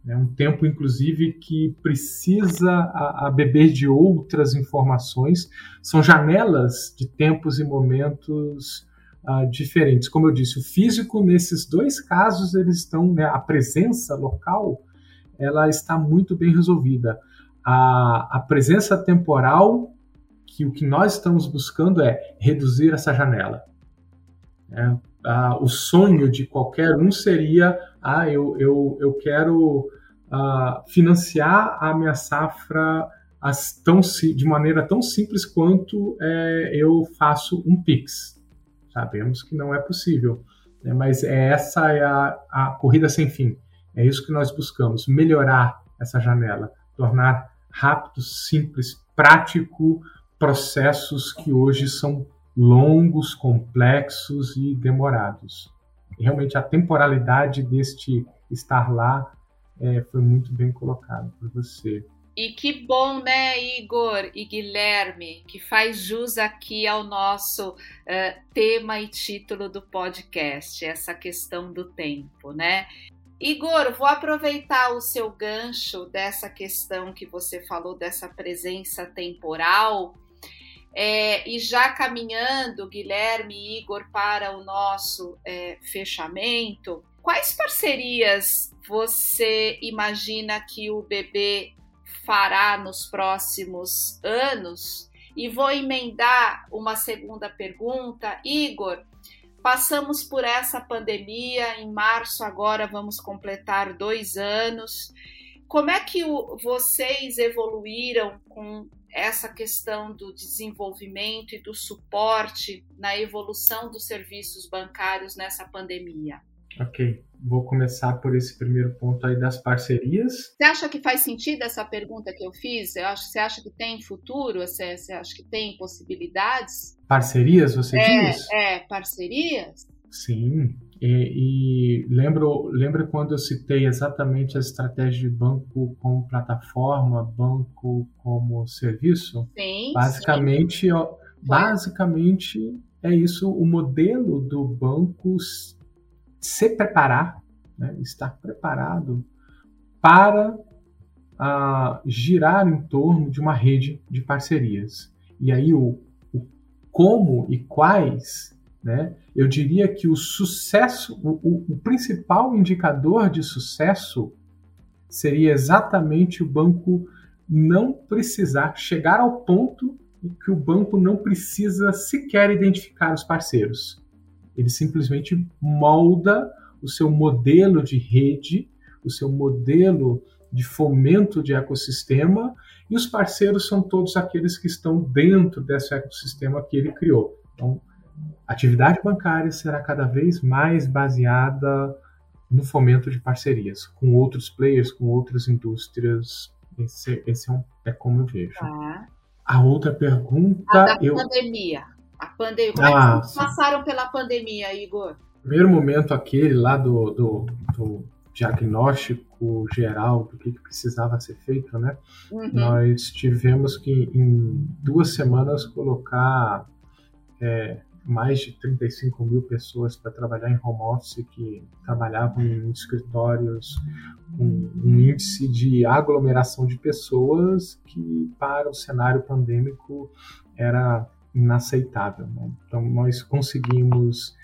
É um tempo, inclusive, que precisa a, a beber de outras informações. São janelas de tempos e momentos uh, diferentes. Como eu disse, o físico, nesses dois casos, eles estão, né, a presença local ela está muito bem resolvida. A, a presença temporal, que o que nós estamos buscando é reduzir essa janela. É, ah, o sonho de qualquer um seria: ah, eu, eu, eu quero ah, financiar a minha safra as, tão, de maneira tão simples quanto é, eu faço um Pix. Sabemos que não é possível, né? mas é, essa é a, a corrida sem fim. É isso que nós buscamos: melhorar essa janela, tornar rápido, simples, prático processos que hoje são longos, complexos e demorados. realmente a temporalidade deste estar lá é, foi muito bem colocado por você. E que bom, né, Igor e Guilherme, que faz jus aqui ao nosso uh, tema e título do podcast, essa questão do tempo, né? Igor, vou aproveitar o seu gancho dessa questão que você falou, dessa presença temporal, é, e já caminhando, Guilherme e Igor, para o nosso é, fechamento, quais parcerias você imagina que o bebê fará nos próximos anos? E vou emendar uma segunda pergunta. Igor, passamos por essa pandemia, em março agora vamos completar dois anos. Como é que o, vocês evoluíram com essa questão do desenvolvimento e do suporte na evolução dos serviços bancários nessa pandemia? Ok, vou começar por esse primeiro ponto aí das parcerias. Você acha que faz sentido essa pergunta que eu fiz? Eu acho, você acha que tem futuro? Você, você acha que tem possibilidades? Parcerias, você é, diz? É, parcerias? Sim, e, e, lembro, lembro quando eu citei exatamente a estratégia de banco como plataforma, banco como serviço? Sim. Basicamente, sim. Ó, basicamente é isso o modelo do banco se preparar, né, estar preparado para uh, girar em torno de uma rede de parcerias. E aí o, o como e quais, né, eu diria que o sucesso, o, o, o principal indicador de sucesso seria exatamente o banco não precisar chegar ao ponto que o banco não precisa sequer identificar os parceiros. Ele simplesmente molda o seu modelo de rede, o seu modelo de fomento de ecossistema, e os parceiros são todos aqueles que estão dentro desse ecossistema que ele criou. Então, a atividade bancária será cada vez mais baseada no fomento de parcerias com outros players, com outras indústrias. Esse, esse é, um, é, como eu vejo. Tá. A outra pergunta. A da eu... pandemia. A pandemia. Como é ah, é que passaram pela pandemia, Igor? Primeiro momento aquele lá do, do, do diagnóstico geral do que, que, precisava ser feito, né? Uhum. Nós tivemos que em duas semanas colocar é, mais de 35 mil pessoas para trabalhar em home office que trabalhavam em escritórios com um índice de aglomeração de pessoas que para o cenário pandêmico era inaceitável. Né? Então, nós conseguimos,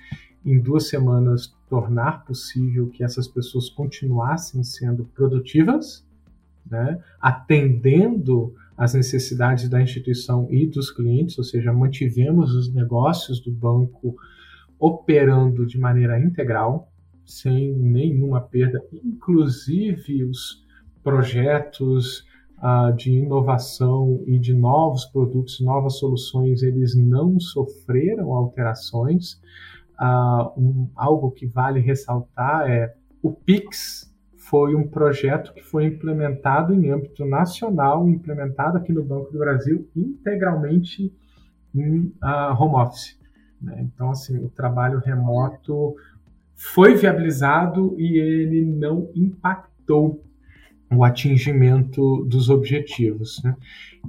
em duas semanas, tornar possível que essas pessoas continuassem sendo produtivas, né? atendendo às necessidades da instituição e dos clientes, ou seja, mantivemos os negócios do banco operando de maneira integral, sem nenhuma perda, inclusive os projetos uh, de inovação e de novos produtos, novas soluções, eles não sofreram alterações. Uh, um, algo que vale ressaltar é o Pix foi um projeto que foi implementado em âmbito nacional, implementado aqui no Banco do Brasil integralmente em uh, home office. Né? Então, assim, o trabalho remoto foi viabilizado e ele não impactou o atingimento dos objetivos. Né?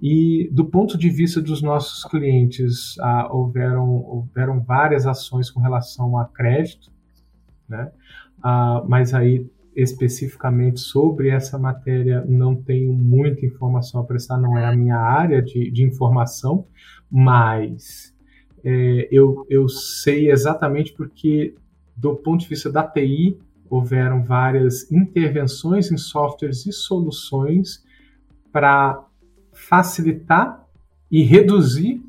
E do ponto de vista dos nossos clientes, ah, houveram, houveram várias ações com relação a crédito, né? Ah, mas aí especificamente sobre essa matéria não tenho muita informação a prestar, não é a minha área de, de informação, mas é, eu, eu sei exatamente porque, do ponto de vista da TI, houveram várias intervenções em softwares e soluções para facilitar e reduzir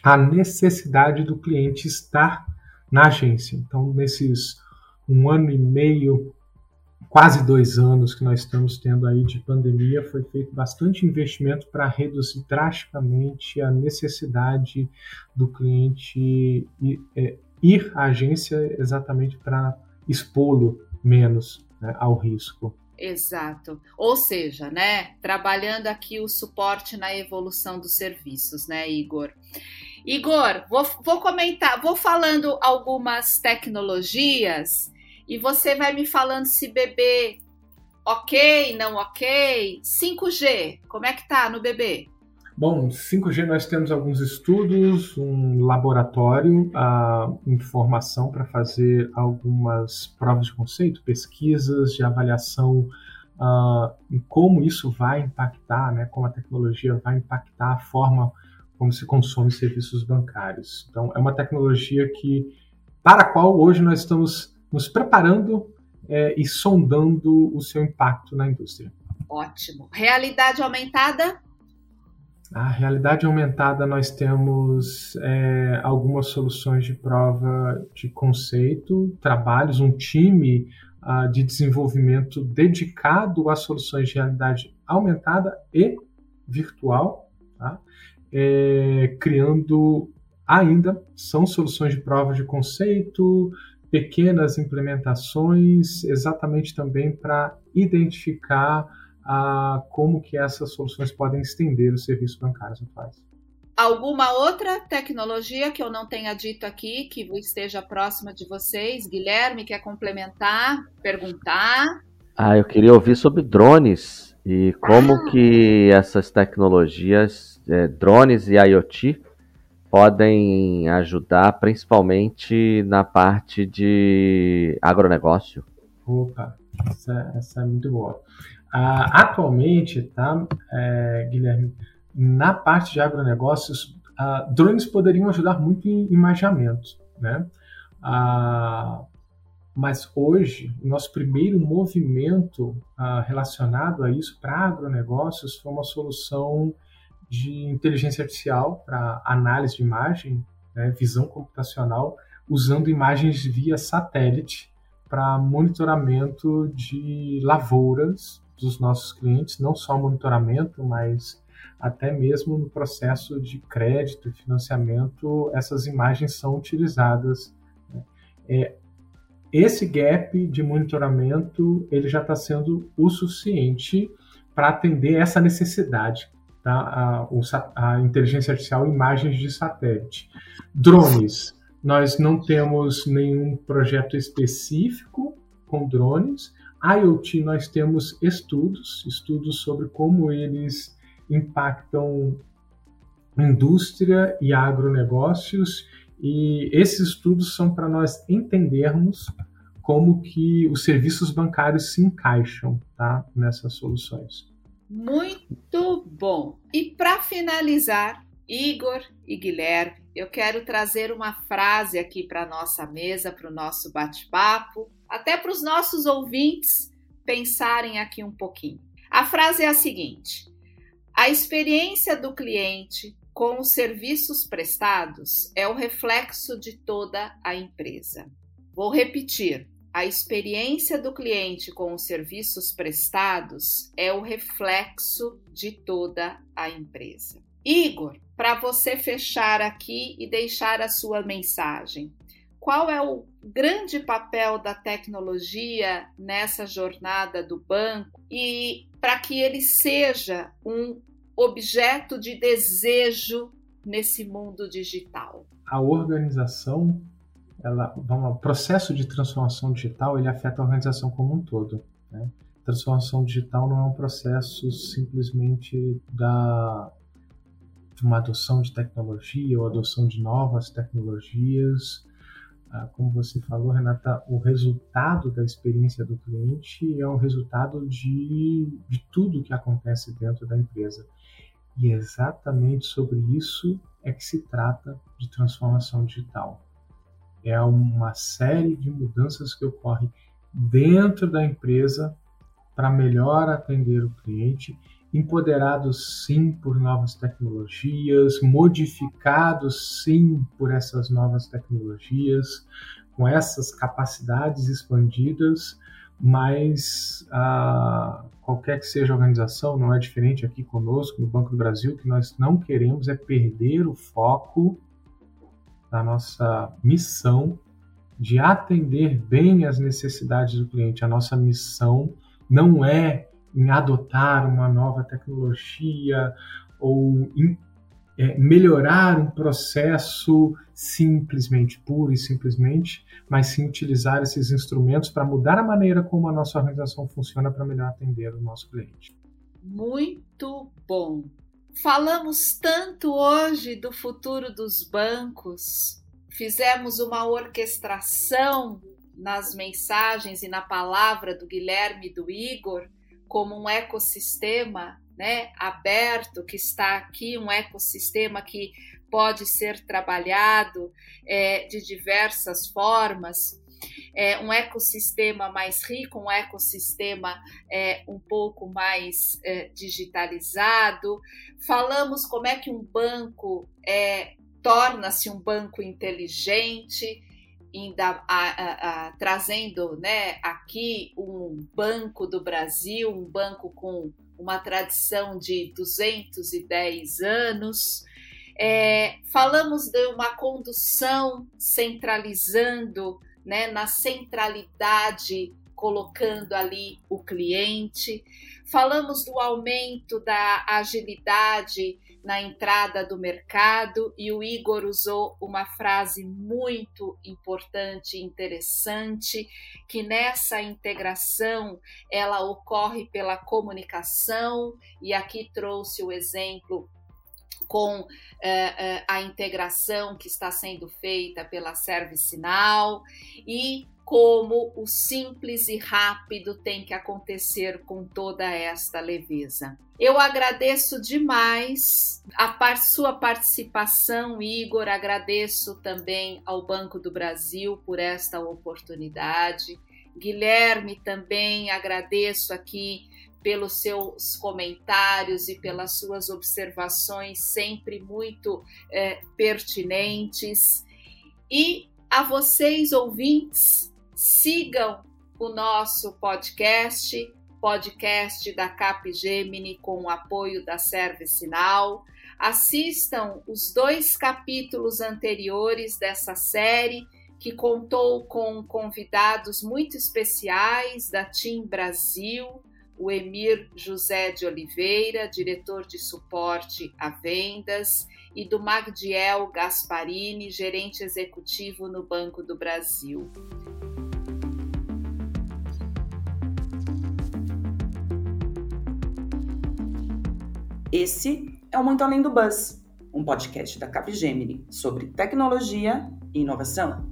a necessidade do cliente estar na agência. Então, nesses um ano e meio, quase dois anos que nós estamos tendo aí de pandemia, foi feito bastante investimento para reduzir drasticamente a necessidade do cliente ir, é, ir à agência exatamente para expô-lo menos né, ao risco. Exato. Ou seja, né, trabalhando aqui o suporte na evolução dos serviços, né, Igor? Igor, vou, vou comentar, vou falando algumas tecnologias e você vai me falando se bebê ok, não ok. 5G, como é que tá no bebê? Bom, 5G nós temos alguns estudos, um laboratório, a informação para fazer algumas provas de conceito, pesquisas de avaliação uh, em como isso vai impactar, né, como a tecnologia vai impactar a forma como se consome serviços bancários. Então, é uma tecnologia que para a qual hoje nós estamos nos preparando é, e sondando o seu impacto na indústria. Ótimo. Realidade aumentada? A realidade aumentada, nós temos é, algumas soluções de prova de conceito, trabalhos, um time uh, de desenvolvimento dedicado a soluções de realidade aumentada e virtual, tá? é, criando ainda, são soluções de prova de conceito, pequenas implementações, exatamente também para identificar a como que essas soluções podem estender os serviços bancários atuais. Alguma outra tecnologia que eu não tenha dito aqui, que esteja próxima de vocês? Guilherme, quer complementar, perguntar? Ah, eu queria ouvir sobre drones e como ah. que essas tecnologias, é, drones e IoT, podem ajudar principalmente na parte de agronegócio. Opa, essa, essa é muito boa. Uh, atualmente, tá, é, Guilherme, na parte de agronegócios, uh, drones poderiam ajudar muito em imaginamento, né? Uh, mas hoje, o nosso primeiro movimento relacionado a isso para agronegócios foi uma solução de inteligência artificial para análise de imagem, né, visão computacional, usando imagens via satélite para monitoramento de lavouras dos nossos clientes, não só monitoramento, mas até mesmo no processo de crédito e financiamento, essas imagens são utilizadas. Né? É, esse gap de monitoramento ele já está sendo o suficiente para atender essa necessidade, tá? a, a inteligência artificial imagens de satélite. Drones, nós não temos nenhum projeto específico com drones, IoT nós temos estudos, estudos sobre como eles impactam indústria e agronegócios, e esses estudos são para nós entendermos como que os serviços bancários se encaixam tá, nessas soluções. Muito bom. E para finalizar, Igor e Guilherme, eu quero trazer uma frase aqui para a nossa mesa, para o nosso bate-papo, até para os nossos ouvintes pensarem aqui um pouquinho. A frase é a seguinte: a experiência do cliente com os serviços prestados é o reflexo de toda a empresa. Vou repetir. A experiência do cliente com os serviços prestados é o reflexo de toda a empresa. Igor, para você fechar aqui e deixar a sua mensagem, qual é o grande papel da tecnologia nessa jornada do banco e para que ele seja um objeto de desejo nesse mundo digital? A organização, ela, o processo de transformação digital, ele afeta a organização como um todo. Né? Transformação digital não é um processo simplesmente da uma adoção de tecnologia ou adoção de novas tecnologias ah, como você falou, Renata, o resultado da experiência do cliente é o resultado de, de tudo que acontece dentro da empresa. E exatamente sobre isso é que se trata de transformação digital. É uma série de mudanças que ocorrem dentro da empresa para melhor atender o cliente empoderados sim por novas tecnologias, modificados sim por essas novas tecnologias, com essas capacidades expandidas, mas ah, qualquer que seja a organização, não é diferente aqui conosco no Banco do Brasil, que nós não queremos é perder o foco da nossa missão de atender bem as necessidades do cliente. A nossa missão não é em adotar uma nova tecnologia ou em é, melhorar um processo simplesmente, puro e simplesmente, mas sim utilizar esses instrumentos para mudar a maneira como a nossa organização funciona para melhor atender o nosso cliente. Muito bom. Falamos tanto hoje do futuro dos bancos, fizemos uma orquestração nas mensagens e na palavra do Guilherme e do Igor como um ecossistema né, aberto que está aqui, um ecossistema que pode ser trabalhado é, de diversas formas. É, um ecossistema mais rico, um ecossistema é, um pouco mais é, digitalizado. Falamos como é que um banco é, torna-se um banco inteligente, ainda a, a, a, trazendo né, aqui um banco do Brasil, um banco com uma tradição de 210 anos. É, falamos de uma condução centralizando né, na centralidade, colocando ali o cliente. Falamos do aumento da agilidade na entrada do mercado e o Igor usou uma frase muito importante e interessante que nessa integração ela ocorre pela comunicação e aqui trouxe o exemplo com eh, eh, a integração que está sendo feita pela ServiceNow e como o simples e rápido tem que acontecer com toda esta leveza. Eu agradeço demais a par sua participação, Igor. Agradeço também ao Banco do Brasil por esta oportunidade. Guilherme, também agradeço aqui pelos seus comentários e pelas suas observações, sempre muito é, pertinentes. E a vocês, ouvintes, sigam o nosso podcast, podcast da Capgemini com o apoio da ServiceNow. Assistam os dois capítulos anteriores dessa série, que contou com convidados muito especiais da Team Brasil, o Emir José de Oliveira, diretor de suporte a vendas, e do Magdiel Gasparini, gerente executivo no Banco do Brasil. Esse é o Muito Além do Buzz, um podcast da Capgemini sobre tecnologia e inovação.